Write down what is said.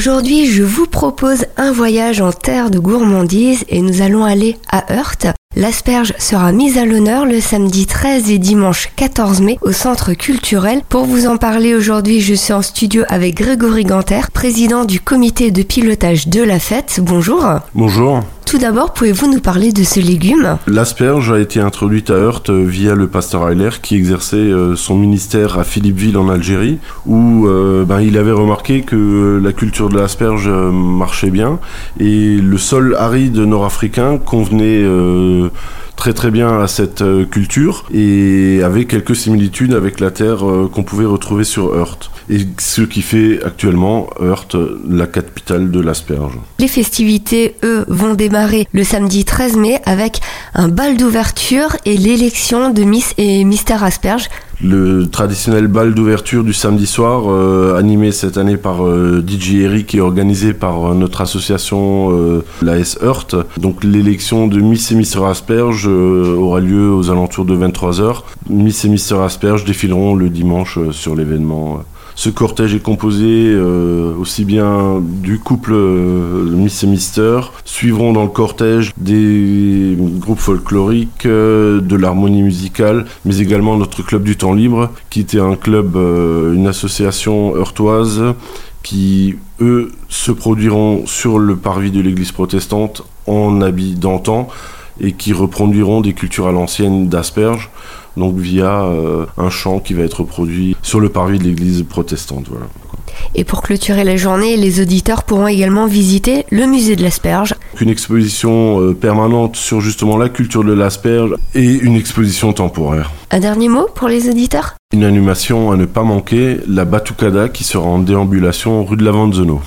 Aujourd'hui, je vous propose un voyage en terre de gourmandise et nous allons aller à Heurte. L'asperge sera mise à l'honneur le samedi 13 et dimanche 14 mai au centre culturel. Pour vous en parler aujourd'hui, je suis en studio avec Grégory Ganter, président du comité de pilotage de la fête. Bonjour. Bonjour. Tout d'abord, pouvez-vous nous parler de ce légume L'asperge a été introduite à Heurte via le pasteur Heiler qui exerçait euh, son ministère à Philippeville en Algérie où euh, ben, il avait remarqué que la culture de l'asperge euh, marchait bien et le sol aride nord-africain convenait très très bien à cette euh, culture et avait quelques similitudes avec la terre euh, qu'on pouvait retrouver sur Heurte. Et ce qui fait actuellement Heurte la capitale de l'asperge. Les festivités, eux, vont démarrer le samedi 13 mai avec un bal d'ouverture et l'élection de Miss et Mister Asperge le traditionnel bal d'ouverture du samedi soir, euh, animé cette année par euh, DJ Eric et organisé par euh, notre association l'AS Earth. Donc l'élection de Miss et Mister Asperge aura lieu aux alentours de 23h. Miss et Mister Asperge défileront le dimanche sur l'événement. Ce cortège est composé euh, aussi bien du couple euh, Miss et Mister, suivront dans le cortège des groupes folkloriques, euh, de l'harmonie musicale, mais également notre club du temps libre, qui était un club, une association heurtoise qui, eux, se produiront sur le parvis de l'église protestante en habit d'antan et qui reproduiront des cultures à l'ancienne d'asperges donc via euh, un chant qui va être produit sur le parvis de l'église protestante. Voilà. Et pour clôturer la journée, les auditeurs pourront également visiter le musée de l'asperge. Une exposition euh, permanente sur justement la culture de l'asperge et une exposition temporaire. Un dernier mot pour les auditeurs? Une animation à ne pas manquer, la Batucada qui sera en déambulation rue de la Vanzeno.